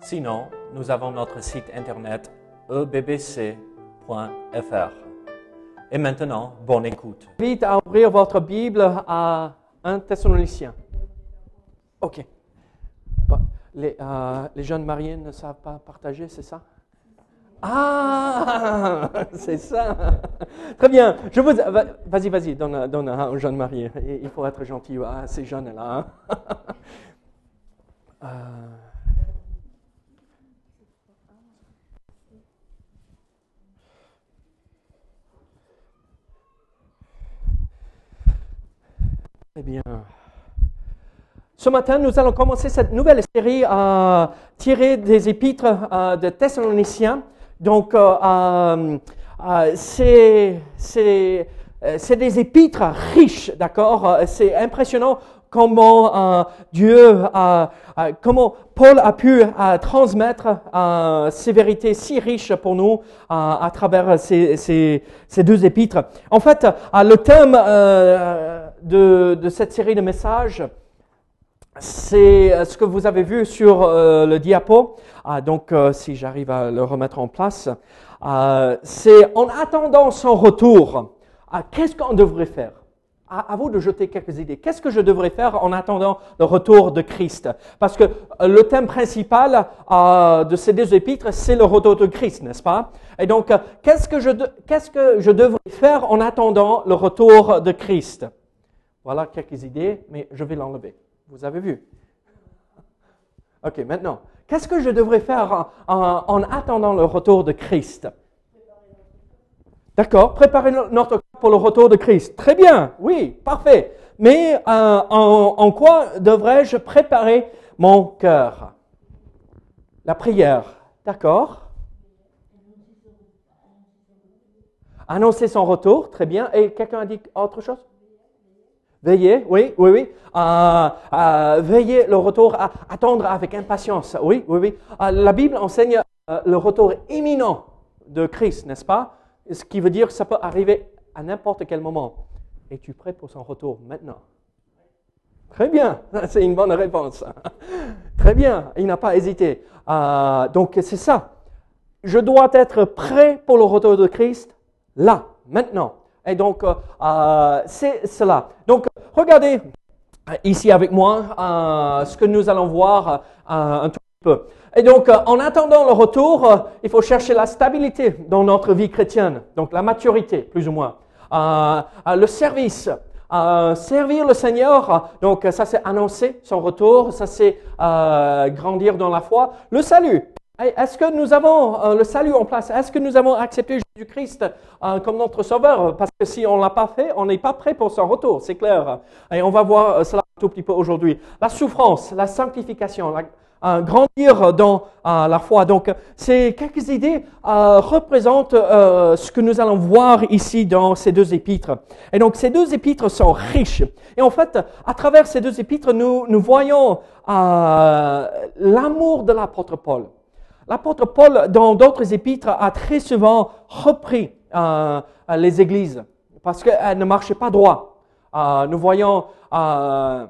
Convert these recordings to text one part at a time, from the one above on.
Sinon, nous avons notre site internet ebbc.fr. Et maintenant, bonne écoute. Vite à ouvrir votre Bible à 1 Thessalonicien. OK. Les, euh, les jeunes mariés ne savent pas partager, c'est ça? Ah, c'est ça. Très bien. Je vous, va- vas-y, vas-y, donne, donne aux jeunes mariés. Il faut être gentil à ces jeunes-là. hein. Euh, Très bien. Ce matin, nous allons commencer cette nouvelle série euh, tirée des épîtres euh, de Thessaloniciens. Donc, euh, c'est des épîtres riches, d'accord? C'est impressionnant comment Dieu, comment Paul a pu transmettre ces vérités si riches pour nous à travers ces, ces- deux épîtres. En fait, le thème de, cette série de messages, c'est euh, ce que vous avez vu sur euh, le diapo. Ah, donc, euh, si j'arrive à le remettre en place, c'est en attendant son retour, ah, qu'est-ce qu'on devrait faire? À, vous de jeter quelques idées. Qu'est-ce que je devrais faire en attendant le retour de Christ? Parce que le thème principal de ces deux épîtres, c'est le retour de Christ, n'est-ce pas? Et donc, qu'est-ce que je devrais faire en attendant le retour de Christ? Voilà quelques idées, mais je vais l'enlever. Vous avez vu? Ok, maintenant, qu'est-ce que je devrais faire en, en- en attendant le retour de Christ? D'accord, préparer no- notre corps pour le retour de Christ. Très bien, oui, parfait. Mais euh, en, en quoi devrais-je préparer mon cœur? La prière, d'accord Annoncer son retour, très bien. Et quelqu'un a dit autre chose? Veiller, oui, oui, oui. Euh, euh, veiller le retour, à, attendre avec impatience, oui, oui, oui. Euh, la Bible enseigne le retour imminent de Christ, n'est-ce pas? Ce qui veut dire que ça peut arriver à n'importe quel moment. Es-tu prêt pour son retour maintenant? Très bien, c'est une bonne réponse. Très bien, il n'a pas hésité. Donc c'est ça. Je dois être prêt pour le retour de Christ là, maintenant. Et donc, euh, euh, c'est cela. Donc, regardez euh, ici avec moi ce que nous allons voir un tout petit peu. Et donc, en attendant le retour, il faut chercher la stabilité dans notre vie chrétienne, donc la maturité, plus ou moins. Le service, servir le Seigneur, donc ça c'est annoncer son retour, ça c'est grandir dans la foi. Le salut, Est-ce que nous avons euh, le salut en place? Est-ce que nous avons accepté Jésus-Christ euh, comme notre sauveur? Parce que si on ne l'a pas fait, on n'est pas prêt pour son retour, c'est clair. Et on va voir euh, cela un tout petit peu aujourd'hui. La souffrance, la sanctification, grandir dans la foi. Donc, ces quelques idées représentent ce que nous allons voir ici dans ces deux épîtres. Et donc, ces deux épîtres sont riches. Et en fait, à travers ces deux épîtres, nous, nous voyons l'amour de l'apôtre Paul. L'apôtre Paul, dans d'autres épîtres, a très souvent repris euh, les églises parce qu'elles ne marchaient pas droit. Euh, nous voyons euh,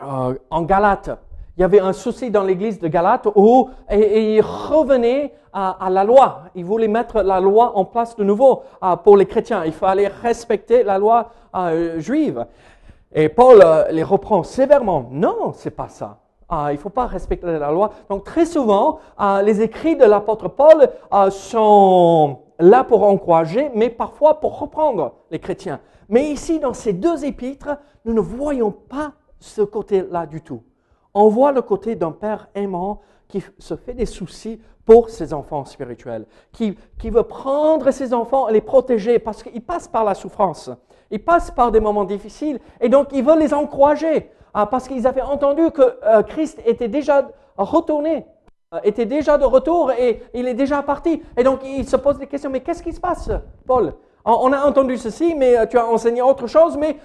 en Galate, il y avait un souci dans l'église de Galate où et, et il revenait à, la loi. Il voulait mettre la loi en place de nouveau pour les chrétiens. Il fallait respecter la loi juive. Et Paul les reprend sévèrement. Non, c'est pas ça. Ah, il ne faut pas respecter la loi. Donc très souvent, euh, les écrits de l'apôtre Paul euh, sont là pour encourager, mais parfois pour reprendre les chrétiens. Mais ici, dans ces deux épîtres, nous ne voyons pas ce côté-là du tout. On voit le côté d'un père aimant qui se fait des soucis pour ses enfants spirituels, qui, qui veut prendre ses enfants et les protéger parce qu'ils passent par la souffrance, ils passent par des moments difficiles et donc il veut les encourager ah, parce qu'ils avaient entendu que euh, Christ était déjà retourné était déjà de retour et il est déjà parti. Et donc il se pose des questions, mais qu'est-ce qui se passe, Paul? On a entendu ceci, mais tu as enseigné autre chose, mais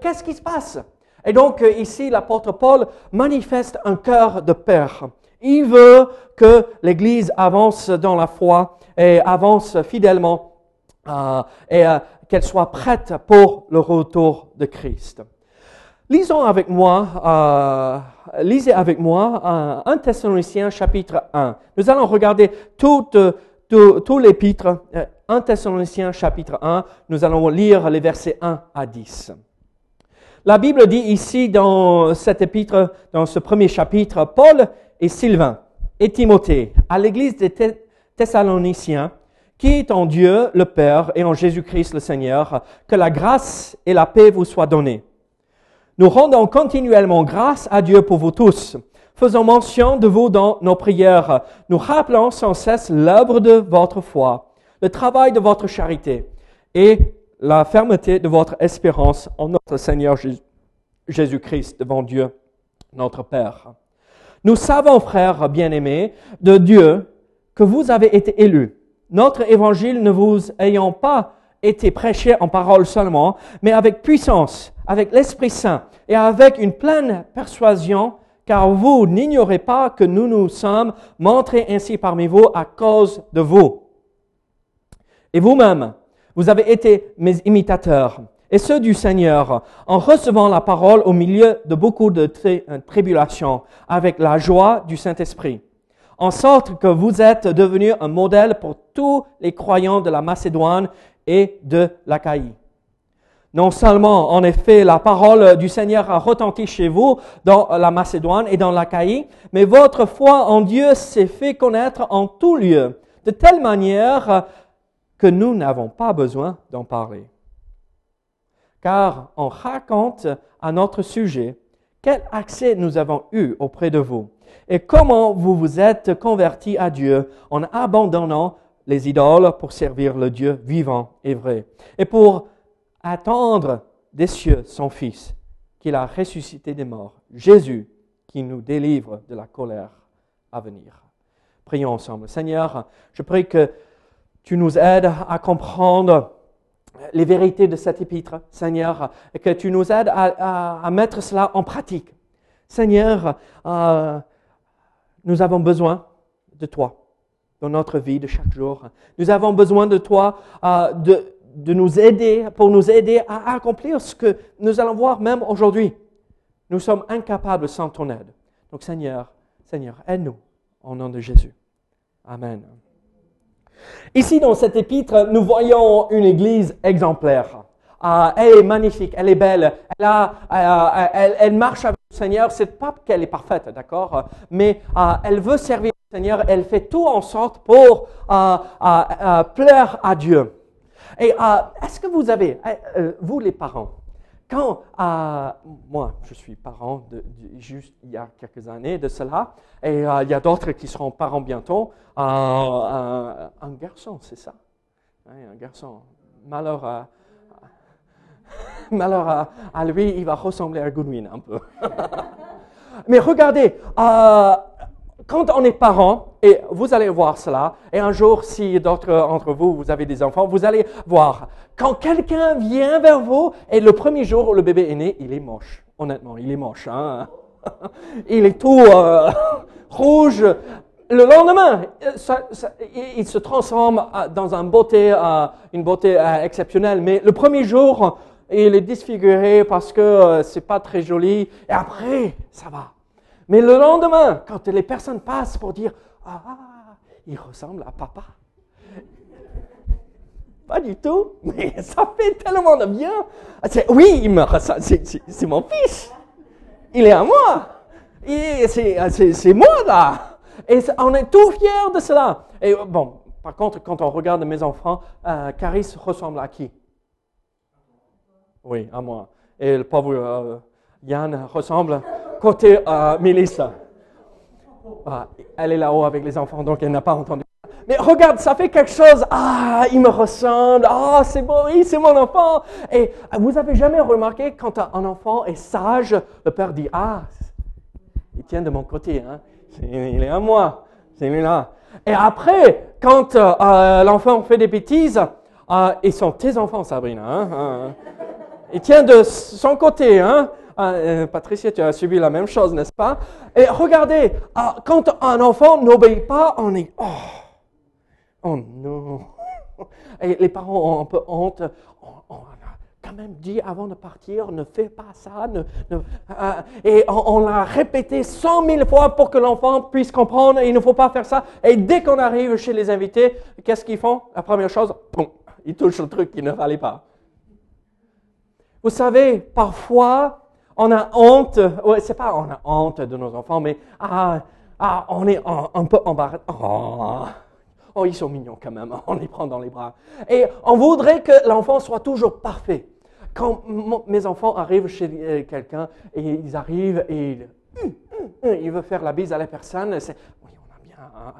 qu'est-ce qui se passe? Et donc ici, l'apôtre Paul manifeste un cœur de père. Il veut que l'Église avance dans la foi et avance fidèlement et qu'elle soit prête pour le retour de Christ. Lisons avec moi, euh, lisez avec moi euh, 1 Thessaloniciens chapitre 1. Nous allons regarder tout, tout, tout l'épître, 1 euh, Thessaloniciens chapitre 1. Nous allons lire les versets 1 à 10. La Bible dit ici dans cet épître, dans ce premier chapitre, Paul et Sylvain et Timothée à l'église des Thessaloniciens qui est en Dieu le Père et en Jésus-Christ le Seigneur, que la grâce et la paix vous soient données. Nous rendons continuellement grâce à Dieu pour vous tous, faisant mention de vous dans nos prières, nous rappelons sans cesse l'œuvre de votre foi, le travail de votre charité et la fermeté de votre espérance en notre Seigneur Jésus-Christ devant Dieu, notre Père. Nous savons, frères bien-aimés, de Dieu, que vous avez été élus. Notre évangile ne vous ayant pas été prêché en parole seulement, mais avec puissance, avec l'Esprit Saint et avec une pleine persuasion, car vous n'ignorez pas que nous nous sommes montrés ainsi parmi vous à cause de vous. Et vous-même, vous avez été mes imitateurs et ceux du Seigneur en recevant la parole au milieu de beaucoup de tribulations avec la joie du Saint-Esprit en sorte que vous êtes devenu un modèle pour tous les croyants de la Macédoine et de l'Achaïe. Non seulement, en effet, la parole du Seigneur a retenti chez vous dans la Macédoine et dans l'Achaïe, mais votre foi en Dieu s'est fait connaître en tout lieu, de telle manière que nous n'avons pas besoin d'en parler. Car on raconte à notre sujet quel accès nous avons eu auprès de vous et comment vous vous êtes convertis à Dieu en abandonnant les idoles pour servir le Dieu vivant et vrai, et pour attendre des cieux son Fils, qu'il a ressuscité des morts, Jésus, qui nous délivre de la colère à venir. Prions ensemble. Seigneur, je prie que tu nous aides à comprendre les vérités de cet épître, Seigneur, et que tu nous aides à, mettre cela en pratique. Seigneur, euh, nous avons besoin de toi dans notre vie de chaque jour. Nous avons besoin de toi euh, de, de nous aider, pour nous aider à accomplir ce que nous allons voir même aujourd'hui. Nous sommes incapables sans ton aide. Donc Seigneur, Seigneur, aide-nous au nom de Jésus. Amen. Ici, dans cet épître, nous voyons une église exemplaire. Euh, elle est magnifique, elle est belle, elle, a, euh, elle, elle marche avec Seigneur, c'est pas qu'elle est parfaite, d'accord, mais elle veut servir le Elle fait tout en sorte pour euh, euh, plaire à Dieu. Et est-ce que vous avez, vous les parents, quand moi je suis parent juste il y a quelques années de cela, et il y a d'autres qui seront parents bientôt, un garçon, c'est ça, un garçon. Malheur à lui, il va ressembler à Goodwin un peu. Mais regardez, euh, quand on est parent, et vous allez voir cela, et un jour, si d'autres entre vous, vous avez des enfants, vous allez voir, quand quelqu'un vient vers vous, et le premier jour le bébé est né, il est moche. Honnêtement, il est moche. Hein? il est tout euh, rouge. Le lendemain, il se transforme dans une beauté, euh, une beauté exceptionnelle. Mais le premier jour, il est disfiguré parce que euh, c'est pas très joli. Et après, ça va. Mais le lendemain, quand les personnes passent pour dire Ah, il ressemble à papa. Pas du tout, mais ça fait tellement de bien. Oui, il me c'est mon fils. Il est à moi. C'est moi là. Et on est tout fiers de cela. Et bon, par contre, quand on regarde mes enfants, euh, Caris ressemble à qui? Oui, à moi. Et le pauvre euh, Yann ressemble côté à Mélissa. Ah, elle est là-haut avec les enfants, donc elle n'a pas entendu. Mais regarde, ça fait quelque chose. Ah, il me ressemble. Ah, c'est bon, oui, c'est mon enfant. Et vous avez jamais remarqué quand un enfant est sage, le père dit Ah, il tient de mon côté, hein. il est à moi. celui-là. Et après, quand euh, euh, l'enfant fait des bêtises, euh, ils sont tes enfants, Sabrina. Hein, hein. Il tient de son côté. Hein. Euh, Patricia, tu as subi la même chose, n'est-ce pas? Et regardez, euh, quand un enfant n'obéit pas, on est... Oh, oh non. Et les parents ont un peu honte. On, on a quand même dit avant de partir, ne fais pas ça. Ne, euh, et on, l'a répété cent mille fois pour que l'enfant puisse comprendre. Il ne faut pas faire ça. Et dès qu'on arrive chez les invités, qu'est-ce qu'ils font? La première chose, ils touchent le truc qu'il ne fallait pas. Vous savez, parfois, on a honte, c'est pas on a honte de nos enfants, mais ah, ah, on est un, peu embarrassé. Oh, oh, ils sont mignons quand même, on les prend dans les bras. Et on voudrait que l'enfant soit toujours parfait. Quand mes enfants arrivent chez euh, quelqu'un et ils arrivent et ils, hum, hum, hum, veulent faire la bise à la personne,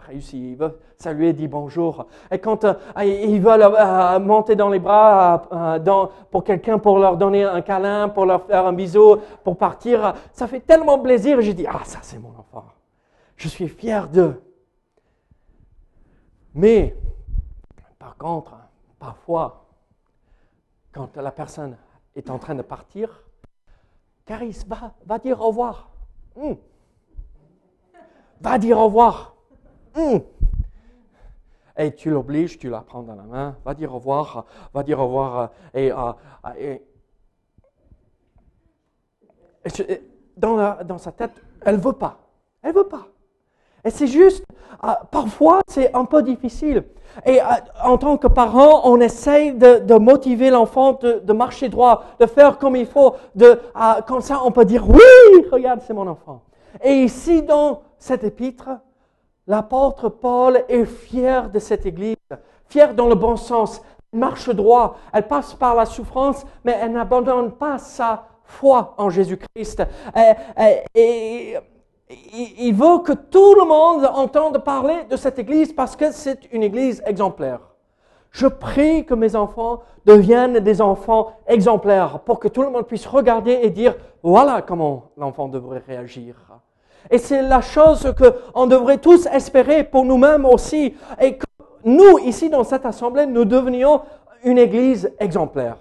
réussi. Ils veulent saluer, dire bonjour. Et quand euh, ils veulent monter dans les bras euh, pour quelqu'un, pour leur donner un câlin, pour leur faire un bisou, pour partir, ça fait tellement plaisir. J'ai dit, ah, ça c'est mon enfant. Je suis fier d'eux. Mais, par contre, parfois, quand la personne est en train de partir, Caris, va, va dire au revoir. Va dire au revoir. Hum. Et tu l'obliges, tu la prends dans la main, va dire au revoir, va dire au revoir. euh, Et, euh, et- dans, dans sa tête, elle veut pas. Elle veut pas. Et c'est juste, euh, parfois, c'est un peu difficile. Et euh, en tant que parent, on essaye de, de motiver l'enfant de, de marcher droit, de faire comme il faut. De, euh, comme ça, on peut dire, oui, regarde, c'est mon enfant. Et ici, dans cette épître, l'apôtre Paul est fier de cette Église, fier dans le bon sens. Elle marche droit, elle passe par la souffrance, mais elle n'abandonne pas sa foi en Jésus-Christ. Et, et- et- il veut que tout le monde entende parler de cette Église parce que c'est une Église exemplaire. Je prie que mes enfants deviennent des enfants exemplaires pour que tout le monde puisse regarder et dire voilà comment l'enfant devrait réagir. Et c'est la chose qu'on devrait tous espérer pour nous-mêmes aussi. Et que nous, ici dans cette assemblée, nous devenions une église exemplaire.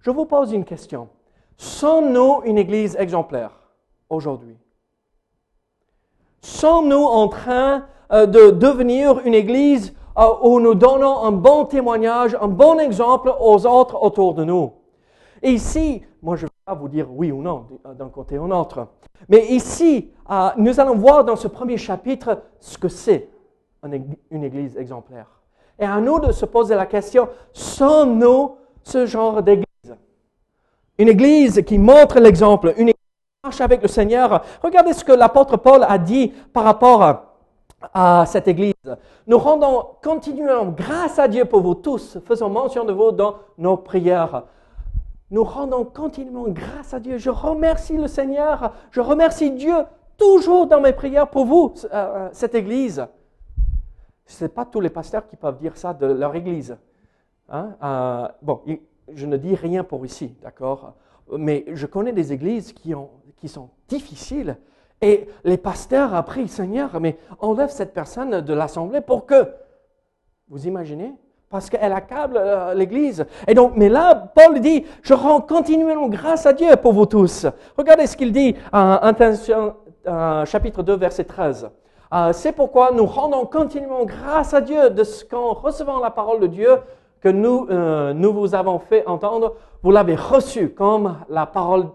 Je vous pose une question. Sommes-nous une église exemplaire aujourd'hui? Sommes-nous en train euh, de devenir une église euh, où nous donnons un bon témoignage, un bon exemple aux autres autour de nous? Ici, moi je pas vous dire oui ou non d'un côté ou l'autre, mais ici, euh, nous allons voir dans ce premier chapitre ce que c'est une église exemplaire. Et à nous de se poser la question, sommes-nous ce genre d'église? Une église qui montre l'exemple, une église qui marche avec le Seigneur. Regardez ce que l'apôtre Paul a dit par rapport à, à cette église. Nous rendons continuellement grâce à Dieu pour vous tous, faisons mention de vous dans nos prières. Nous rendons continuellement grâce à Dieu. Je remercie le Seigneur, je remercie Dieu toujours dans mes prières pour vous, euh, euh, cette église. Ce n'est pas tous les pasteurs qui peuvent dire ça de leur église. Hein? Euh, bon, je ne dis rien pour ici, d'accord Mais je connais des églises qui, ont, qui sont difficiles. Et les pasteurs après, prient, Seigneur, mais enlève cette personne de l'assemblée pour que. Vous imaginez Parce qu'elle accable euh, l'église. Et donc, mais là, Paul dit Je rends continuellement grâce à Dieu pour vous tous. Regardez ce qu'il dit en chapitre 2, verset 13. Euh, C'est pourquoi nous rendons continuellement grâce à Dieu de ce qu'en recevant la parole de Dieu que nous, euh, nous vous avons fait entendre, vous l'avez reçue comme la parole,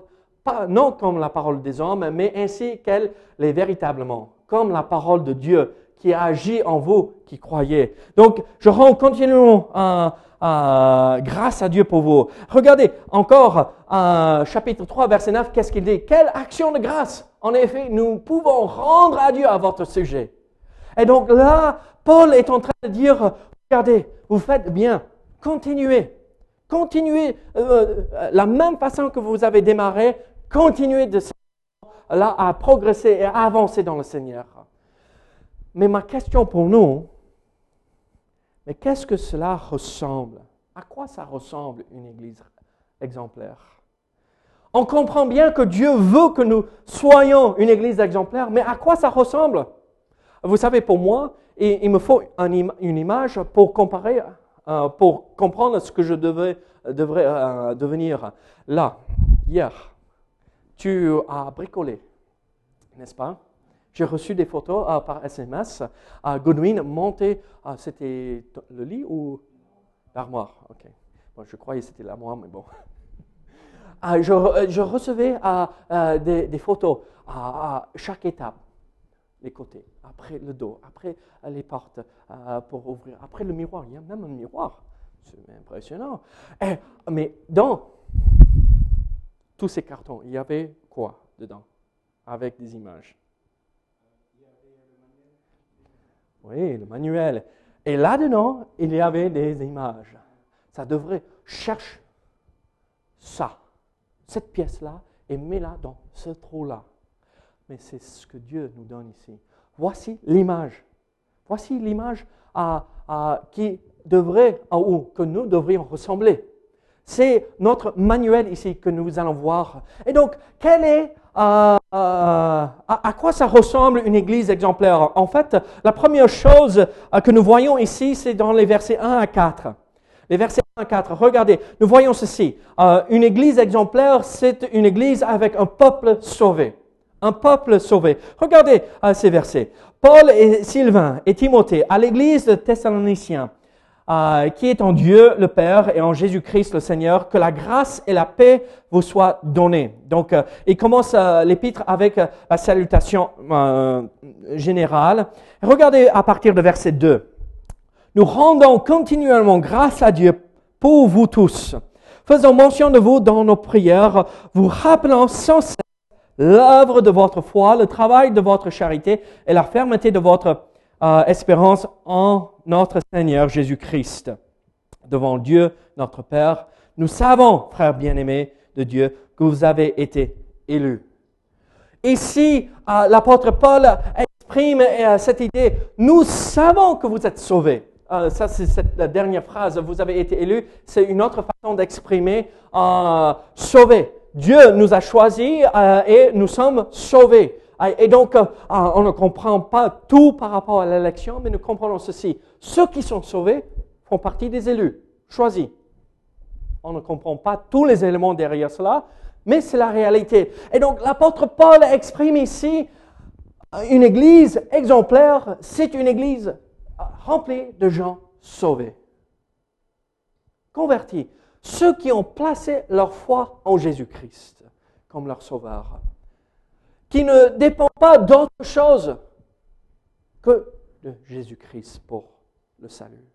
non comme la parole des hommes, mais ainsi qu'elle l'est véritablement, comme la parole de Dieu qui agit en vous qui croyez. Donc, je rends continuellement euh, euh, grâce à Dieu pour vous. Regardez encore euh, chapitre 3, verset 9, qu'est-ce qu'il dit? Quelle action de grâce, en effet, nous pouvons rendre à Dieu à votre sujet. Et donc là, Paul est en train de dire, regardez, vous faites bien, continuez, continuez euh, euh, la même façon que vous avez démarré, continuez de là à progresser et à avancer dans le Seigneur. Mais ma question pour nous, mais qu'est-ce que cela ressemble? À quoi ça ressemble une église exemplaire? On comprend bien que Dieu veut que nous soyons une église exemplaire, mais à quoi ça ressemble? Vous savez, pour moi, il, me faut une image pour comparer, euh, pour comprendre ce que je devrais euh, devenir. Là, hier, tu as bricolé, n'est-ce pas? J'ai reçu des photos euh, par SMS. à Godwin montait, ah, c'était le lit ou l'armoire? Ok. Bon, je croyais que c'était l'armoire, mais bon. Ah, je, re- je recevais des, photos à, chaque étape, les côtés, après le dos, après les portes pour ouvrir, après le miroir. Il y a même un miroir. C'est impressionnant. Mais dans tous ces cartons, il y avait quoi dedans? Avec des images. Oui, le manuel. Et là-dedans, il y avait des images. Ça devrait chercher ça, cette pièce-là, et mets-la dans ce trou-là. Mais c'est ce que Dieu nous donne ici. Voici l'image. Voici l'image à- qui devrait, ou que nous devrions ressembler. C'est notre manuel ici que nous allons voir. Et donc, quel est, euh, euh, à, quoi ça ressemble une église exemplaire? En fait, la première chose euh, que nous voyons ici, c'est dans les versets 1 à 4. Les versets 1 à 4. Regardez, nous voyons ceci. Une église exemplaire, c'est une église avec un peuple sauvé. Un peuple sauvé. Regardez ces versets. Paul et Sylvain et Timothée à l'église de Thessaloniciens, euh, qui est en Dieu le Père et en Jésus-Christ le Seigneur, que la grâce et la paix vous soient données. Donc, euh, il commence euh, l'épître avec la salutation générale. Regardez à partir de verset 2. Nous rendons continuellement grâce à Dieu pour vous tous. Faisons mention de vous dans nos prières, vous rappelant sans cesse l'œuvre de votre foi, le travail de votre charité et la fermeté de votre espérance en notre Seigneur Jésus-Christ. Devant Dieu, notre Père, nous savons, frères bien-aimés de Dieu, que vous avez été élus. Ici, l'apôtre Paul exprime euh, cette idée, nous savons que vous êtes sauvés. Euh, ça, c'est cette- la dernière phrase, vous avez été élus. C'est une autre façon d'exprimer euh, sauvés. Dieu nous a choisis et nous sommes sauvés. Et donc, euh, euh, on ne comprend pas tout par rapport à l'élection, mais nous comprenons ceci. Ceux qui sont sauvés font partie des élus, choisis. On ne comprend pas tous les éléments derrière cela, mais c'est la réalité. Et donc l'apôtre Paul exprime ici une église exemplaire, c'est une église remplie de gens sauvés, convertis, ceux qui ont placé leur foi en Jésus-Christ comme leur sauveur, qui ne dépendent pas d'autre chose que de Jésus-Christ pour le salut.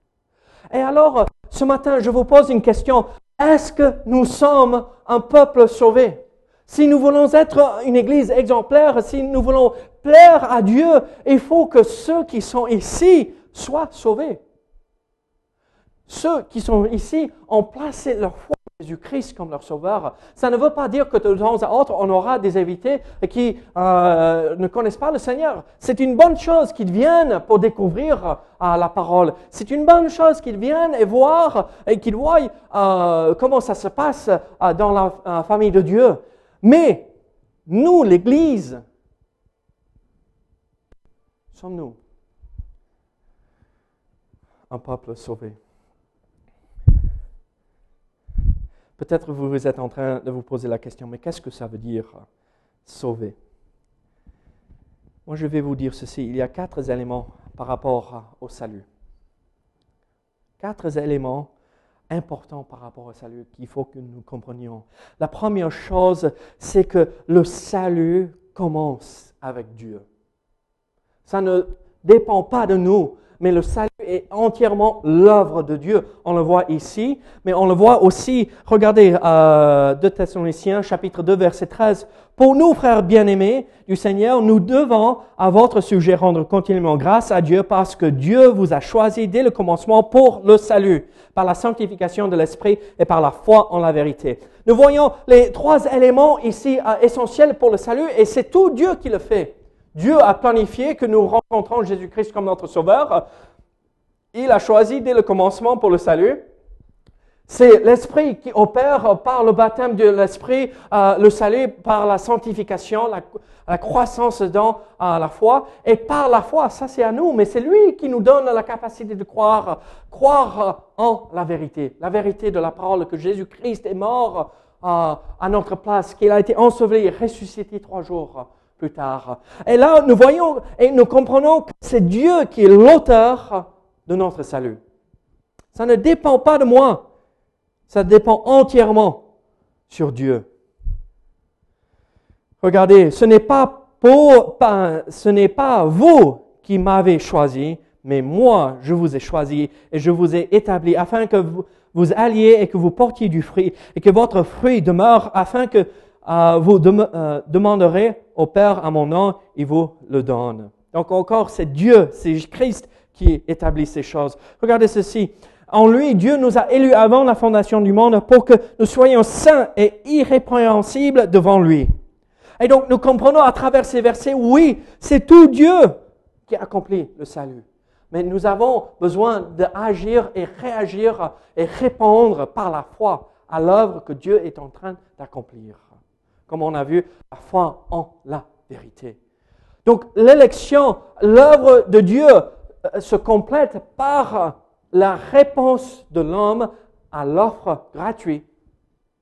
Et alors, ce matin, je vous pose une question. Est-ce que nous sommes un peuple sauvé? Si nous voulons être une église exemplaire, si nous voulons plaire à Dieu, il faut que ceux qui sont ici soient sauvés. Ceux qui sont ici ont placé leur foi Jésus-Christ comme leur sauveur. Ça ne veut pas dire que de temps à autre, on aura des invités qui euh, ne connaissent pas le Seigneur. C'est une bonne chose qu'ils viennent pour découvrir euh, la parole. C'est une bonne chose qu'ils viennent et voir et qu'ils voient euh, comment ça se passe dans la famille de Dieu. Mais nous, l'Église, sommes-nous un peuple sauvé? Peut-être vous vous êtes en train de vous poser la question, mais qu'est-ce que ça veut dire sauver? Moi, je vais vous dire ceci. Il y a quatre éléments par rapport au salut. Quatre éléments importants par rapport au salut qu'il faut que nous comprenions. La première chose, c'est que le salut commence avec Dieu. Ça ne dépend pas de nous, mais le salut est entièrement l'œuvre de Dieu. On le voit ici, mais on le voit aussi, regardez, euh, 2 Thessaloniciens, chapitre 2, verset 13. Pour nous, frères bien-aimés du Seigneur, nous devons à votre sujet rendre continuellement grâce à Dieu parce que Dieu vous a choisi dès le commencement pour le salut, par la sanctification de l'Esprit et par la foi en la vérité. Nous voyons les trois éléments ici euh, essentiels pour le salut et c'est tout Dieu qui le fait. Dieu a planifié que nous rencontrons Jésus-Christ comme notre Sauveur. Il a choisi dès le commencement pour le salut. C'est l'Esprit qui opère par le baptême de l'Esprit, euh, le salut par la sanctification, la, croissance dans euh, la foi. Et par la foi, ça c'est à nous, mais c'est lui qui nous donne la capacité de croire, croire en la vérité, la vérité de la parole que Jésus-Christ est mort euh, à notre place, qu'il a été enseveli et ressuscité trois jours plus tard. Et là, nous voyons et nous comprenons que c'est Dieu qui est l'auteur de notre salut. Ça ne dépend pas de moi. Ça dépend entièrement sur Dieu. Regardez, ce n'est pas vous qui m'avez choisi, mais moi, je vous ai choisi et je vous ai établi afin que vous, vous alliez et que vous portiez du fruit et que votre fruit demeure afin que euh, vous euh, demanderez au Père à mon nom, il vous le donne. Donc encore, c'est Dieu, c'est Christ qui établit ces choses. Regardez ceci. En lui, Dieu nous a élus avant la fondation du monde pour que nous soyons saints et irrépréhensibles devant lui. Et donc, nous comprenons à travers ces versets, oui, c'est tout Dieu qui accomplit le salut. Mais nous avons besoin d'agir et réagir et répondre par la foi à l'œuvre que Dieu est en train d'accomplir. Comme on a vu, la foi en la vérité. Donc l'élection, l'œuvre de Dieu se complète par la réponse de l'homme à l'offre gratuite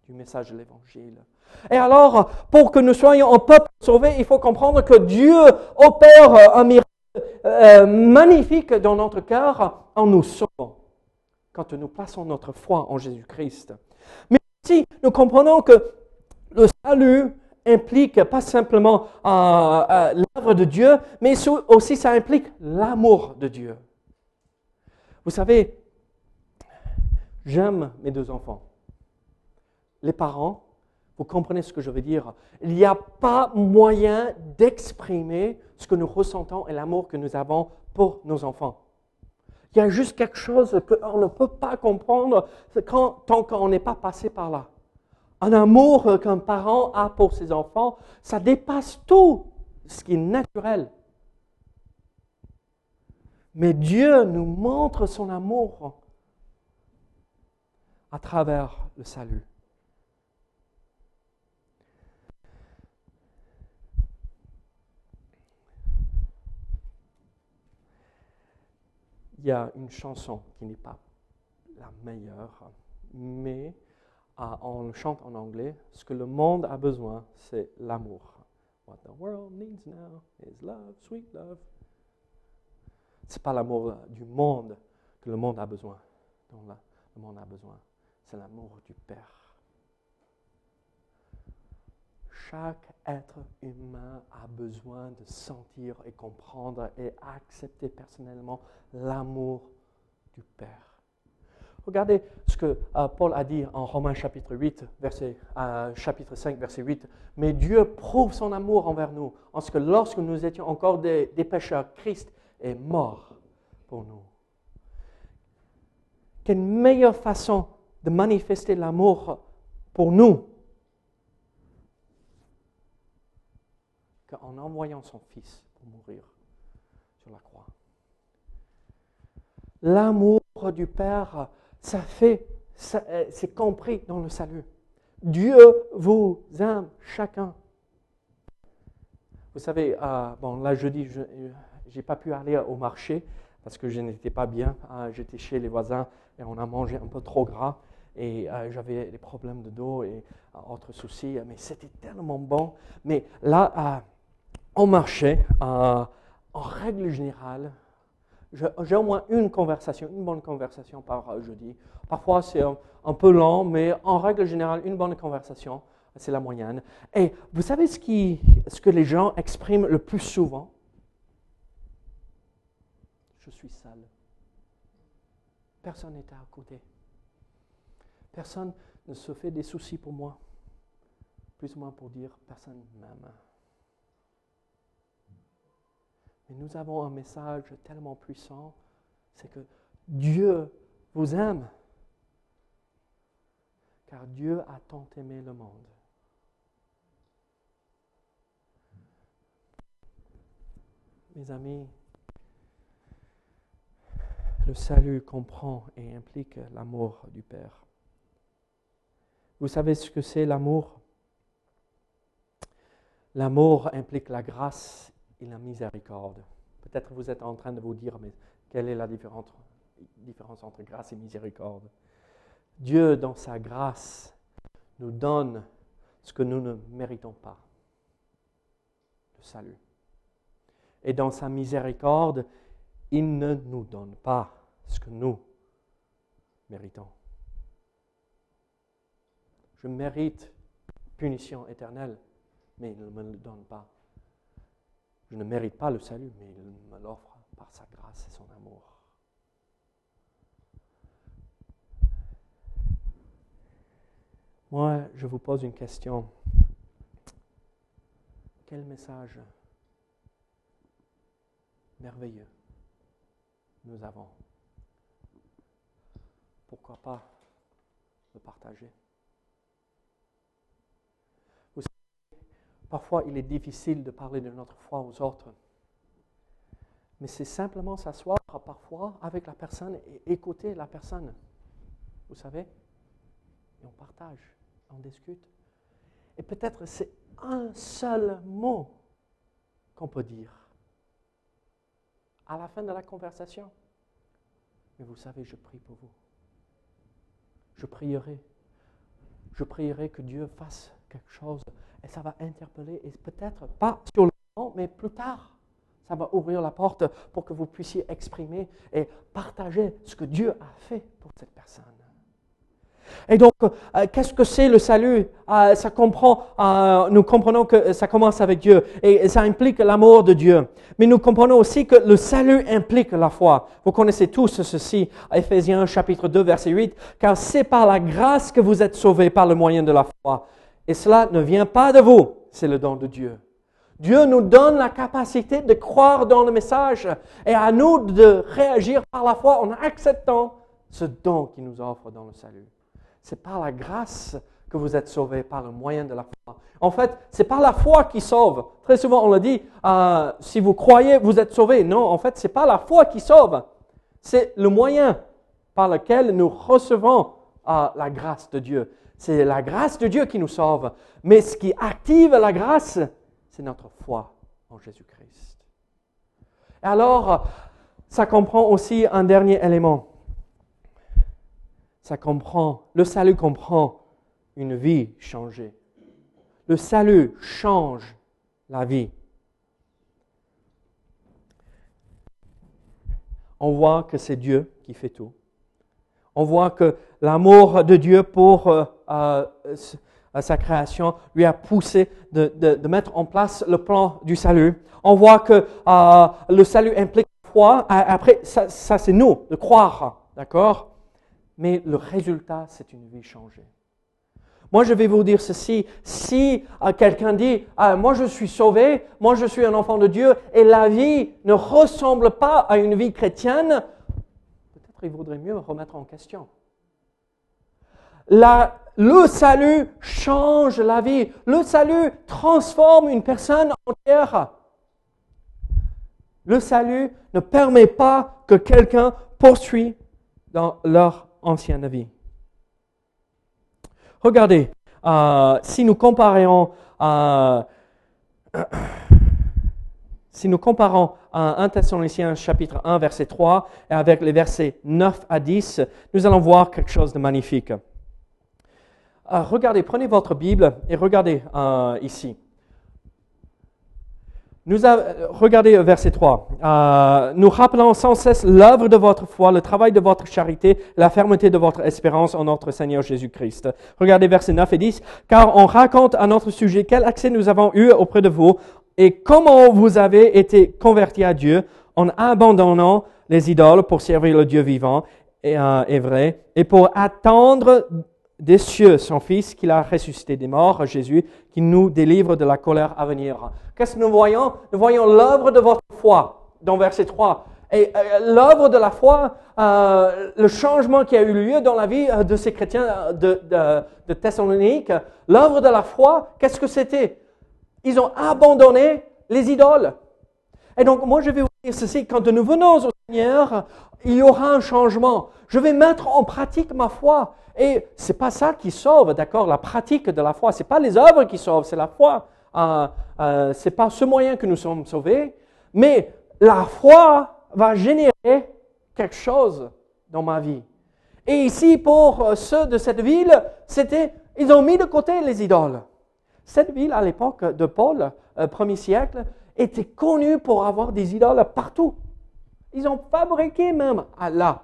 du message de l'Évangile. Et alors, pour que nous soyons un peuple sauvé, il faut comprendre que Dieu opère un miracle euh, magnifique dans notre cœur en nous sauvant, quand nous plaçons notre foi en Jésus-Christ. Mais aussi, nous comprenons que le salut implique pas simplement euh, euh, l'œuvre de Dieu, mais aussi ça implique l'amour de Dieu. Vous savez, j'aime mes deux enfants. Les parents, vous comprenez ce que je veux dire. Il n'y a pas moyen d'exprimer ce que nous ressentons et l'amour que nous avons pour nos enfants. Il y a juste quelque chose qu'on ne peut pas comprendre tant qu'on n'est pas passé par là. Un amour qu'un parent a pour ses enfants, ça dépasse tout ce qui est naturel. Mais Dieu nous montre son amour à travers le salut. il y a une chanson qui n'est pas la meilleure, mais euh, on chante en anglais. Ce que le monde a besoin, c'est l'amour. What the world needs now is love, sweet love. Ce n'est pas l'amour du monde que le monde a besoin, dont le monde a besoin. C'est l'amour du Père. Chaque être humain a besoin de sentir et comprendre et accepter personnellement l'amour du Père. Regardez que euh, Paul a dit en Romains chapitre 8, verset, euh, chapitre 5, verset 8. Mais Dieu prouve son amour envers nous en ce que lorsque nous étions encore des, des pécheurs, Christ est mort pour nous. Quelle meilleure façon de manifester l'amour pour nous en envoyant son Fils pour mourir sur la croix. L'amour du Père, ça fait, euh, c'est compris dans le salut. Dieu vous aime chacun. Vous savez, euh, bon, là jeudi, je n'ai pas pu aller au marché parce que je n'étais pas bien. Euh, j'étais chez les voisins et on a mangé un peu trop gras et j'avais des problèmes de dos et autres soucis, mais c'était tellement bon. Mais là, on marchait, en règle générale, j'ai au moins une conversation, une bonne conversation par jeudi. Parfois, c'est un, peu lent, mais en règle générale, une bonne conversation, c'est la moyenne. Et vous savez ce, qui, ce que les gens expriment le plus souvent? Je suis sale. Personne n'est à côté. Personne ne se fait des soucis pour moi. Plus ou moins pour dire personne m'aime. Mais nous avons un message tellement puissant, c'est que Dieu vous aime. Car Dieu a tant aimé le monde. Mes amis, le salut comprend et implique l'amour du Père. Vous savez ce que c'est l'amour? L'amour implique la grâce et la miséricorde. Peut-être vous êtes en train de vous dire, mais quelle est la différence, différence entre grâce et miséricorde? Dieu, dans sa grâce, nous donne ce que nous ne méritons pas, le salut. Et dans sa miséricorde, il ne nous donne pas ce que nous méritons. Je mérite punition éternelle, mais il ne me le donne pas. Je ne mérite pas le salut, mais il me l'offre par sa grâce et son amour. Moi, je vous pose une question. Quel message merveilleux nous avons? Pourquoi pas le partager Vous savez, parfois il est difficile de parler de notre foi aux autres. Mais c'est simplement s'asseoir parfois avec la personne et écouter la personne. Vous savez? Et on partage on discute. Et peut-être c'est un seul mot qu'on peut dire à la fin de la conversation. Mais vous savez, je prie pour vous. Je prierai. Je prierai que Dieu fasse quelque chose. Et ça va interpeller, et peut-être pas sur le moment, mais plus tard. Ça va ouvrir la porte pour que vous puissiez exprimer et partager ce que Dieu a fait pour cette personne. Et donc, euh, qu'est-ce que c'est le salut? Euh, Ça comprend, euh, nous comprenons que ça commence avec Dieu et ça implique l'amour de Dieu. Mais nous comprenons aussi que le salut implique la foi. Vous connaissez tous ceci, Ephésiens chapitre 2, verset 8, car c'est par la grâce que vous êtes sauvés par le moyen de la foi. Et cela ne vient pas de vous, c'est le don de Dieu. Dieu nous donne la capacité de croire dans le message et à nous de réagir par la foi en acceptant ce don qu'il nous offre dans le salut. C'est par la grâce que vous êtes sauvés, par le moyen de la foi. En fait, c'est par la foi qui sauve. Très souvent, on le dit, euh, si vous croyez, vous êtes sauvés. Non, en fait, c'est pas la foi qui sauve. C'est le moyen par lequel nous recevons euh, la grâce de Dieu. C'est la grâce de Dieu qui nous sauve. Mais ce qui active la grâce, c'est notre foi en Jésus-Christ. Alors, ça comprend aussi un dernier élément ça comprend, le salut comprend une vie changée. Le salut change la vie. On voit que c'est Dieu qui fait tout. On voit que l'amour de Dieu pour euh, euh, sa création lui a poussé de, mettre en place le plan du salut. On voit que euh, le salut implique foi. Après, ça, c'est nous, de croire. D'accord? Mais le résultat, c'est une vie changée. Moi, je vais vous dire ceci. Si euh, quelqu'un dit, ah, moi je suis sauvé, moi je suis un enfant de Dieu, et la vie ne ressemble pas à une vie chrétienne, il vaudrait mieux remettre en question. le salut change la vie. Le salut transforme une personne entière. Le salut ne permet pas que quelqu'un poursuive dans leur ancienne vie. Regardez, euh, si nous comparons, euh, si nous comparons 1 Thessaloniciens chapitre 1 verset 3 et avec les versets 9 à 10, nous allons voir quelque chose de magnifique. Euh, regardez, prenez votre Bible et regardez ici. Nous regardez verset 3. Euh, nous rappelons sans cesse l'œuvre de votre foi, le travail de votre charité, la fermeté de votre espérance en notre Seigneur Jésus-Christ. Regardez versets 9 et 10. Car on raconte à notre sujet quel accès nous avons eu auprès de vous et comment vous avez été convertis à Dieu en abandonnant les idoles pour servir le Dieu vivant et, euh, vrai et pour attendre des cieux, son Fils qu'il a ressuscité des morts, Jésus, qui nous délivre de la colère à venir. Qu'est-ce que nous voyons? Nous voyons l'œuvre de votre foi dans verset 3. Et euh, l'œuvre de la foi, euh, le changement qui a eu lieu dans la vie de ces chrétiens de, de Thessalonique, l'œuvre de la foi, qu'est-ce que c'était? Ils ont abandonné les idoles. Et donc, moi, je vais vous dire ceci, quand nous venons au Seigneur, il y aura un changement. Je vais mettre en pratique ma foi. Et c'est pas ça qui sauve, d'accord? La pratique de la foi, c'est pas les œuvres qui sauvent, c'est la foi. Euh, euh, c'est pas ce moyen que nous sommes sauvés, mais la foi va générer quelque chose dans ma vie. Et ici, pour euh, ceux de cette ville, c'était, ils ont mis de côté les idoles. Cette ville, à l'époque de Paul, euh, premier siècle, était connue pour avoir des idoles partout. Ils ont fabriqué même là,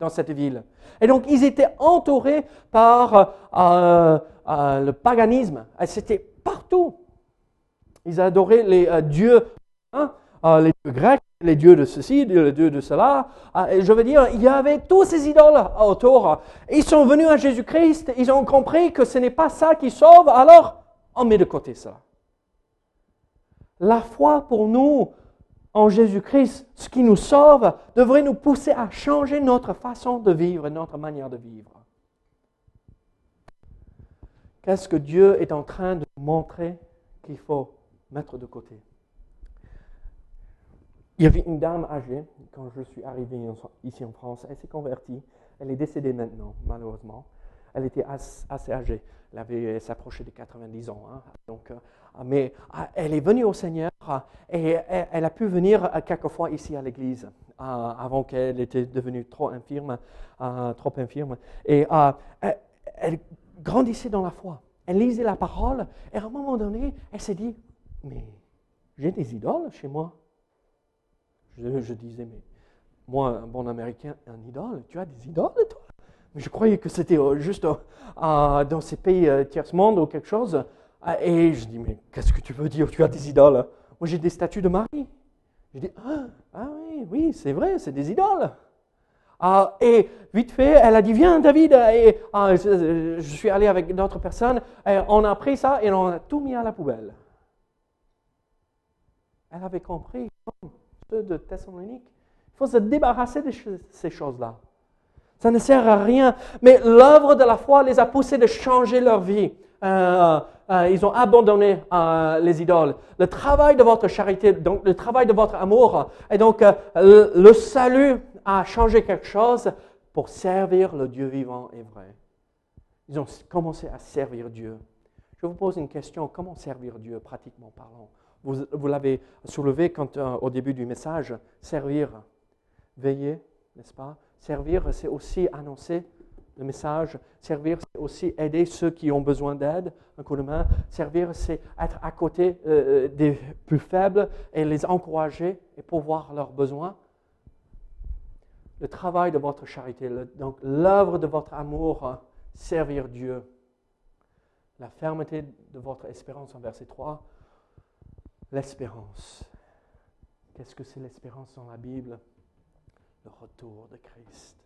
dans cette ville. Et donc, ils étaient entourés par euh, le paganisme. C'était partout. Ils adoraient les dieux, hein, les grecs, les dieux de ceci, les dieux de cela. Ah, je veux dire, il y avait tous ces idoles autour. Ils sont venus à Jésus-Christ, ils ont compris que ce n'est pas ça qui sauve, alors on met de côté ça. La foi pour nous en Jésus-Christ, ce qui nous sauve, devrait nous pousser à changer notre façon de vivre, notre manière de vivre. Qu'est-ce que Dieu est en train de montrer qu'il faut mettre de côté? Il y avait une dame âgée, quand je suis arrivé ici en France, elle s'est convertie. Elle est décédée maintenant, malheureusement. Elle était assez âgée. Elle, avait, s'approchait de 90 ans. Hein. Donc, euh, mais ah, elle est venue au Seigneur ah, et elle, a pu venir euh, quelquefois ici à l'église ah, avant qu'elle était devenue trop infirme. trop infirme. Et elle grandissait dans la foi. Elle lisait la parole et à un moment donné, elle s'est dit, mais j'ai des idoles chez moi. Je, disais, mais moi, un bon Américain, un idole, tu as des idoles, toi? Je croyais que c'était euh, juste euh, dans ces pays euh, tiers-monde ou quelque chose. Et je dis, mais qu'est-ce que tu veux dire, tu as des idoles Moi, j'ai des statues de Marie. Je dis, ah, ah oui, oui, c'est vrai, c'est des idoles. Ah, et vite fait, elle a dit, viens David, et ah, je, suis allé avec d'autres personnes, on a pris ça et on a tout mis à la poubelle. Elle avait compris de Thessalonique. Il faut se débarrasser de ces choses-là. Ça ne sert à rien. Mais l'œuvre de la foi les a poussés de changer leur vie. Euh, euh, ils ont abandonné euh, les idoles. Le travail de votre charité, donc le travail de votre amour, et donc le, salut a changé quelque chose pour servir le Dieu vivant et vrai. Ils ont commencé à servir Dieu. Je vous pose une question, comment servir Dieu pratiquement parlant? Vous, l'avez soulevé quand, au début du message, servir, veiller, n'est-ce pas? Servir, c'est aussi annoncer le message. Servir, c'est aussi aider ceux qui ont besoin d'aide, un coup de main. Servir, c'est être à côté euh, euh, des plus faibles et les encourager et pourvoir leurs besoins. Le travail de votre charité, donc l'œuvre de votre amour, servir Dieu. La fermeté de votre espérance en verset 3, L'espérance. Qu'est-ce que c'est l'espérance dans la Bible? Le retour de Christ.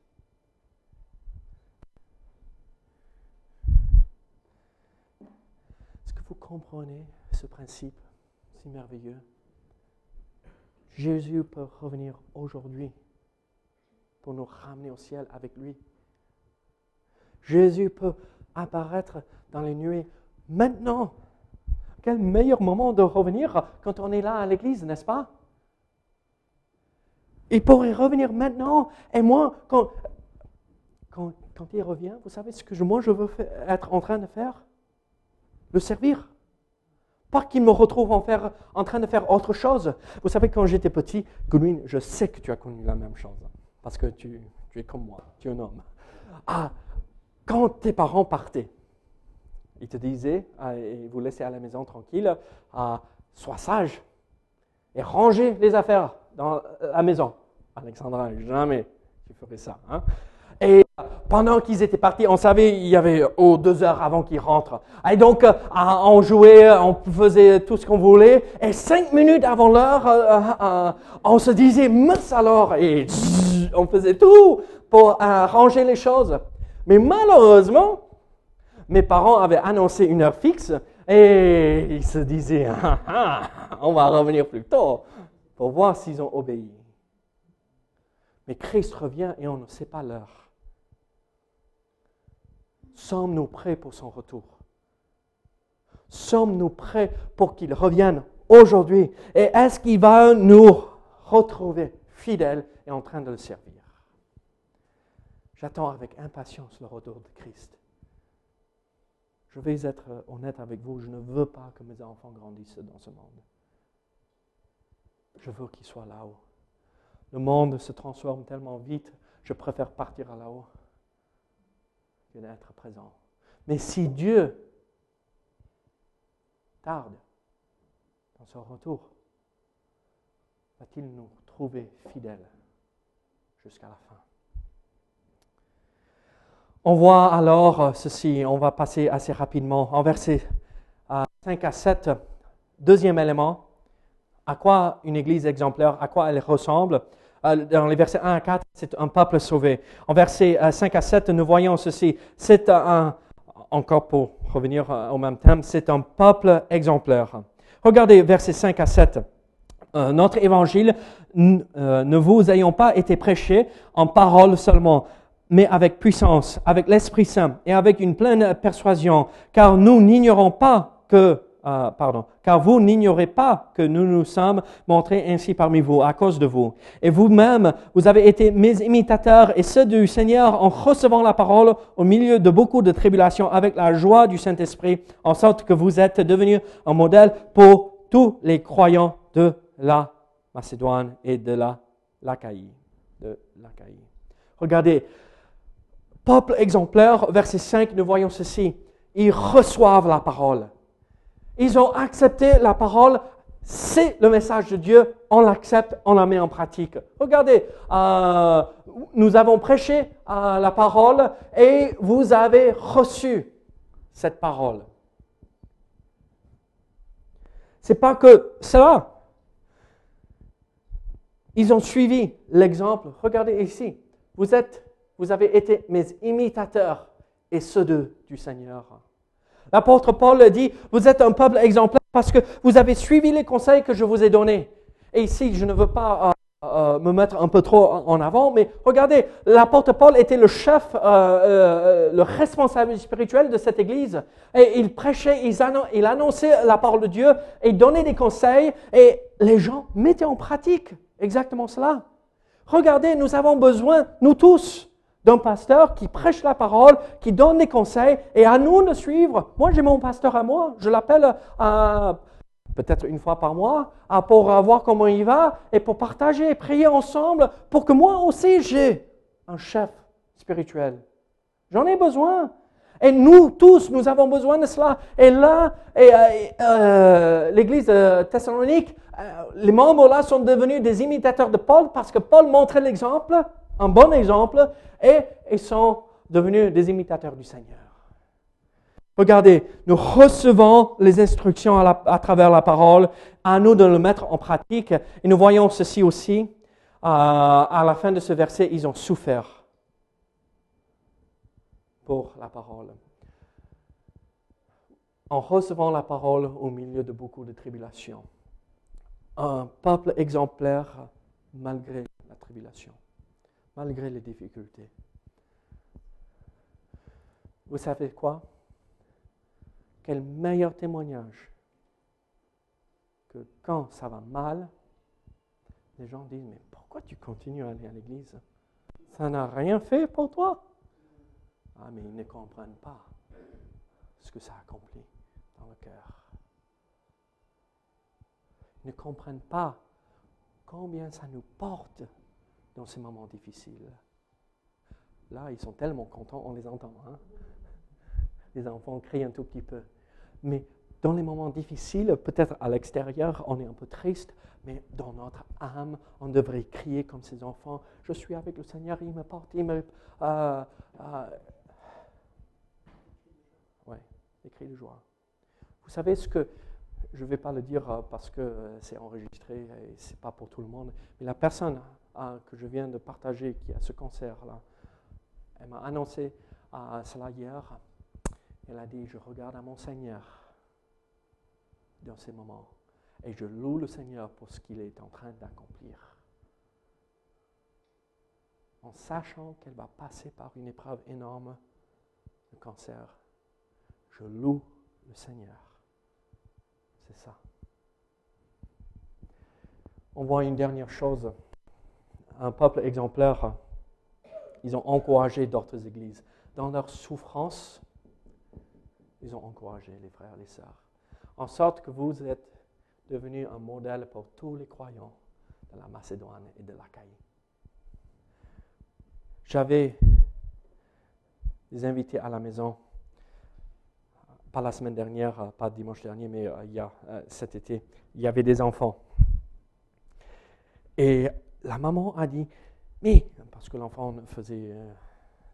Est-ce que vous comprenez ce principe si merveilleux? Jésus peut revenir aujourd'hui pour nous ramener au ciel avec lui. Jésus peut apparaître dans les nuées maintenant quel meilleur moment de revenir quand on est là à l'église, n'est-ce pas? Il pourrait revenir maintenant. Et moi, quand, quand, il revient, vous savez ce que moi je veux être en train de faire? Le servir. Pas qu'il me retrouve en, train de faire autre chose. Vous savez, quand j'étais petit, Goodwin, je sais que tu as connu la même chose. Parce que tu, es comme moi, tu es un homme. Ah, quand tes parents partaient, il te disait, ah, et vous laissez à la maison tranquille, ah, sois sage et rangez les affaires dans la maison. Alexandra, jamais tu ferais ça. Hein. Et pendant qu'ils étaient partis, on savait, il y avait oh, deux heures avant qu'ils rentrent. Et donc, ah, on jouait, on faisait tout ce qu'on voulait. Et cinq minutes avant l'heure, euh, euh, on se disait, mince alors. Et on faisait tout pour euh, ranger les choses. Mais malheureusement, mes parents avaient annoncé une heure fixe et ils se disaient, ah, ah, on va revenir plus tôt pour voir s'ils ont obéi. Mais Christ revient et on ne sait pas l'heure. Sommes-nous prêts pour son retour? Sommes-nous prêts pour qu'il revienne aujourd'hui? Et est-ce qu'il va nous retrouver fidèle et en train de le servir? J'attends avec impatience le retour de Christ. Je vais être honnête avec vous, je ne veux pas que mes enfants grandissent dans ce monde. Je veux qu'ils soient là-haut. Le monde se transforme tellement vite, je préfère partir à là-haut que d'être présent. Mais si Dieu tarde dans son retour, va-t-il nous trouver fidèles jusqu'à la fin? On voit alors euh, ceci, on va passer assez rapidement en versets 5 à 7. Deuxième élément, à quoi une église exemplaire, à quoi elle ressemble? Euh, dans les versets 1 à 4, c'est un peuple sauvé. En versets 5 à 7, nous voyons ceci. C'est un, encore pour revenir euh, au même thème, c'est un peuple exemplaire. Regardez versets 5 à 7. Euh, notre évangile ne vous ayant pas été prêché en parole seulement, mais avec puissance, avec l'Esprit Saint et avec une pleine persuasion, car nous n'ignorons pas que euh, car vous n'ignorez pas que nous nous sommes montrés ainsi parmi vous à cause de vous. Et vous-même, vous avez été mes imitateurs et ceux du Seigneur en recevant la parole au milieu de beaucoup de tribulations avec la joie du Saint-Esprit, en sorte que vous êtes devenus un modèle pour tous les croyants de la Macédoine et de la. De l'Achaïe. Regardez, peuple exemplaire, verset 5, nous voyons ceci. Ils reçoivent la parole. Ils ont accepté la parole. C'est le message de Dieu. On l'accepte, on la met en pratique. Regardez, euh, nous avons prêché euh, la parole et vous avez reçu cette parole. C'est pas que cela. Ils ont suivi l'exemple. Regardez ici. Vous êtes, vous avez été mes imitateurs et ceux de, du Seigneur. L'apôtre Paul dit, vous êtes un peuple exemplaire parce que vous avez suivi les conseils que je vous ai donnés. Et ici, je ne veux pas euh, euh, me mettre un peu trop en avant, mais regardez, l'apôtre Paul était le chef, euh, le responsable spirituel de cette église. Et il prêchait, il annonçait la parole de Dieu et donnait des conseils et les gens mettaient en pratique exactement cela. Regardez, nous avons besoin, nous tous, d'un pasteur qui prêche la parole, qui donne des conseils, et à nous de suivre. Moi, j'ai mon pasteur à moi, je l'appelle euh, peut-être une fois par mois pour voir comment il va et pour partager et prier ensemble pour que moi aussi j'ai un chef spirituel. J'en ai besoin. Et nous tous, nous avons besoin de cela. Et là, euh, euh, l'Église de Thessalonique, les membres là sont devenus des imitateurs de Paul parce que Paul montrait l'exemple un bon exemple, et ils sont devenus des imitateurs du Seigneur. Regardez, nous recevons les instructions à, travers la parole, à nous de le mettre en pratique, et nous voyons ceci aussi. Euh, à la fin de ce verset, ils ont souffert pour la parole. En recevant la parole au milieu de beaucoup de tribulations. Un peuple exemplaire malgré la tribulation malgré les difficultés. Vous savez quoi? Quel meilleur témoignage que quand ça va mal, les gens disent, mais pourquoi tu continues à aller à l'église? Ça n'a rien fait pour toi? Ah, mais ils ne comprennent pas ce que ça accomplit dans le cœur. Ils ne comprennent pas combien ça nous porte dans ces moments difficiles. Là, ils sont tellement contents, on les entend. Hein? Les enfants crient un tout petit peu. Mais dans les moments difficiles, peut-être à l'extérieur, on est un peu triste, mais dans notre âme, on devrait crier comme ces enfants, je suis avec le Seigneur, il me porte, il me... Euh, euh, ouais, des cris de joie. Vous savez ce que, je ne vais pas le dire euh, parce que c'est enregistré et ce n'est pas pour tout le monde, mais la personne que je viens de partager, qui a ce cancer-là, elle m'a annoncé cela hier. Elle a dit, je regarde à mon Seigneur dans ces moments et je loue le Seigneur pour ce qu'il est en train d'accomplir. En sachant qu'elle va passer par une épreuve énorme, le cancer, je loue le Seigneur. C'est ça. On voit une dernière chose un peuple exemplaire. Ils ont encouragé d'autres églises. Dans leur souffrance, ils ont encouragé les frères et les sœurs. En sorte que vous êtes devenus un modèle pour tous les croyants de la Macédoine et de l'Achaïe. J'avais des invités à la maison, pas la semaine dernière, pas dimanche dernier, mais euh, euh, cet été. Il y avait des enfants. Et la maman a dit, mais, parce que l'enfant faisait euh,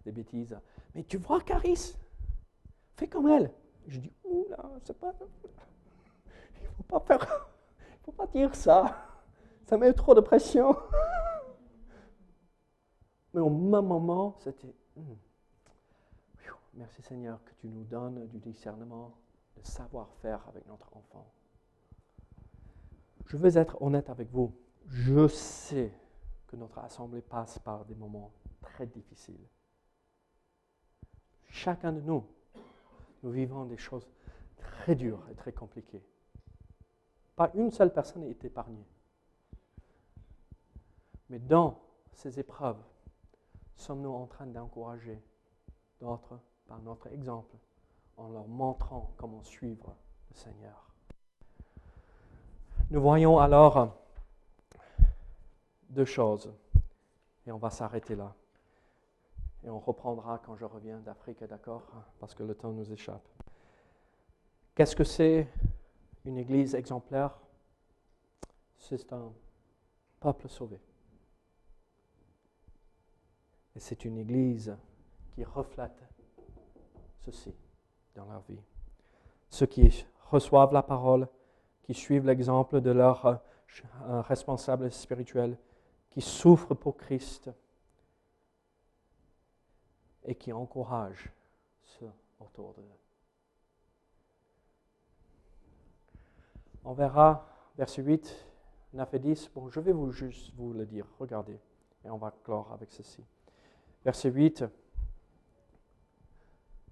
des bêtises, mais tu vois, Caris, fais comme elle. Je dis, oula, c'est pas. Il ne faut pas faire. Il faut pas dire ça. Ça met trop de pression. Mais au même moment, c'était. Hmm, merci Seigneur que tu nous donnes du discernement, de savoir-faire avec notre enfant. Je veux être honnête avec vous. Je sais que notre assemblée passe par des moments très difficiles. Chacun de nous, nous vivons des choses très dures et très compliquées. Pas une seule personne n'est épargnée. Mais dans ces épreuves, sommes-nous en train d'encourager d'autres par notre exemple, en leur montrant comment suivre le Seigneur? Nous voyons alors deux choses, et on va s'arrêter là. Et on reprendra quand je reviens d'Afrique, d'accord? Parce que le temps nous échappe. Qu'est-ce que c'est une église exemplaire? C'est un peuple sauvé. Et c'est une église qui reflète ceci dans leur vie. Ceux qui reçoivent la parole, qui suivent l'exemple de leur euh, responsable spirituel, qui souffrent pour Christ et qui encouragent ceux autour d'eux. On verra verset 8, 9 et 10. Bon, je vais vous juste vous le dire. Regardez. Et on va clore avec ceci. Verset 8.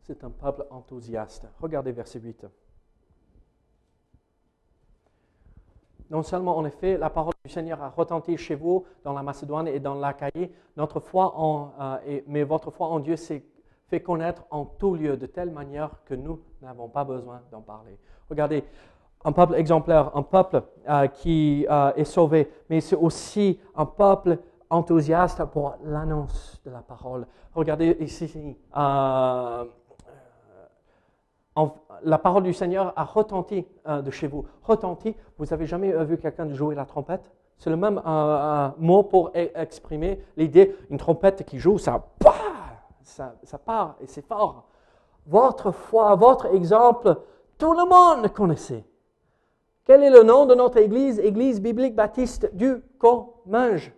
C'est un peuple enthousiaste. Regardez verset 8. Non seulement, en effet, la parole du Seigneur a retenti chez vous dans la Macédoine et dans l'Achaïe, notre foi en, euh, mais votre foi en Dieu s'est fait connaître en tout lieu de telle manière que nous n'avons pas besoin d'en parler. Regardez, un peuple exemplaire, un peuple euh, qui euh, est sauvé, mais c'est aussi un peuple enthousiaste pour l'annonce de la parole. Regardez ici, la parole du Seigneur a retenti euh, de chez vous. Retenti, vous avez jamais euh, vu quelqu'un jouer la trompette? C'est le même euh, mot pour e-, exprimer l'idée, une trompette qui joue, ça, part et c'est fort. Votre foi, votre exemple, tout le monde connaissait. Quel est le nom de notre église? Église biblique baptiste du Comminges.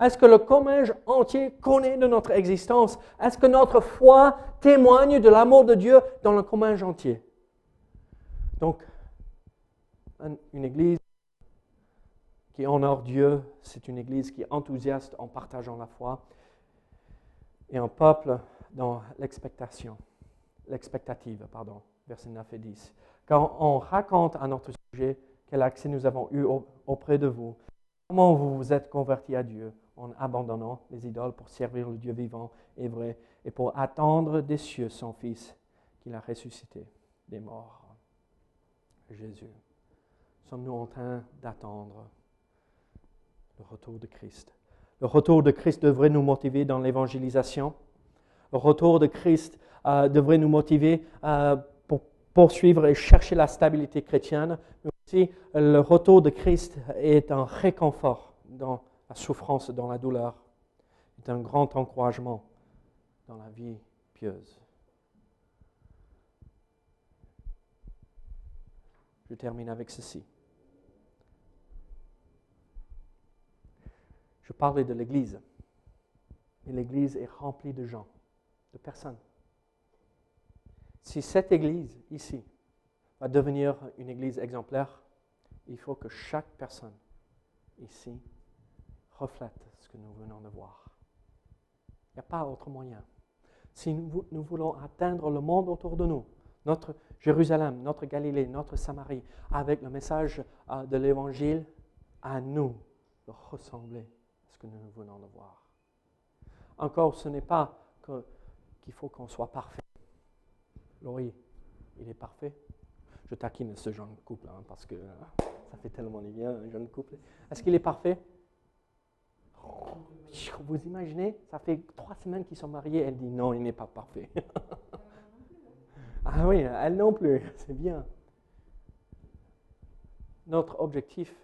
Est-ce que le Comminges entier connaît de notre existence? Est-ce que notre foi témoigne de l'amour de Dieu dans le Comminges entier? Donc, une église qui honore Dieu, c'est une église qui est enthousiaste en partageant la foi, et un peuple dans l'expectation, l'expectative, pardon, verset 9 et 10. Quand on raconte à notre sujet quel accès nous avons eu auprès de vous, comment vous vous êtes convertis à Dieu, en abandonnant les idoles pour servir le Dieu vivant et vrai et pour attendre des cieux son Fils qu'il a ressuscité des morts. Jésus. Sommes-nous en train d'attendre le retour de Christ? Le retour de Christ devrait nous motiver dans l'évangélisation? Le retour de Christ euh, devrait nous motiver euh, pour poursuivre et chercher la stabilité chrétienne. Mais aussi, le retour de Christ est un réconfort dans la souffrance dans la douleur est un grand encouragement dans la vie pieuse. Je termine avec ceci. Je parlais de l'Église. Et l'Église est remplie de gens, de personnes. Si cette Église ici va devenir une Église exemplaire, il faut que chaque personne ici reflète ce que nous venons de voir. Il n'y a pas autre moyen. Si nous, voulons atteindre le monde autour de nous, notre Jérusalem, notre Galilée, notre Samarie, avec le message euh, de l'Évangile, à nous de ressembler ce que nous venons de voir. Encore, ce n'est pas qu'il faut qu'on soit parfait. Laurie, il est parfait. Je taquine ce jeune couple hein, parce que ça fait tellement du bien, un jeune couple. Est-ce qu'il est parfait? Vous imaginez Ça fait trois semaines qu'ils sont mariés. Elle dit non, il n'est pas parfait. ah oui, elle non plus. C'est bien. Notre objectif,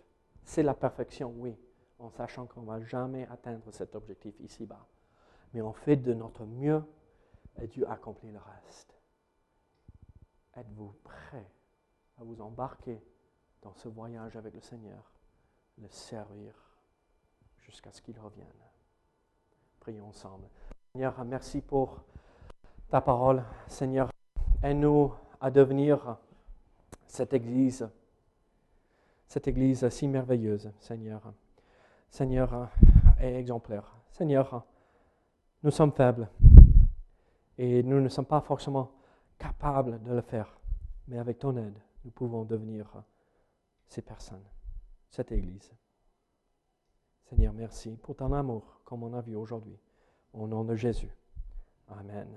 c'est la perfection, oui, en sachant qu'on ne va jamais atteindre cet objectif ici-bas. Mais on fait de notre mieux et Dieu accomplit le reste. Êtes-vous prêts à vous embarquer dans ce voyage avec le Seigneur, le servir jusqu'à ce qu'il revienne Prions ensemble. Seigneur, merci pour ta parole. Seigneur, aide-nous à devenir cette Église, cette Église si merveilleuse, Seigneur. Seigneur, et exemplaire. Seigneur, nous sommes faibles et nous ne sommes pas forcément capables de le faire. Mais avec ton aide, nous pouvons devenir ces personnes, cette Église. Seigneur, merci pour ton amour, comme on a vu aujourd'hui. Au nom de Jésus. Amen.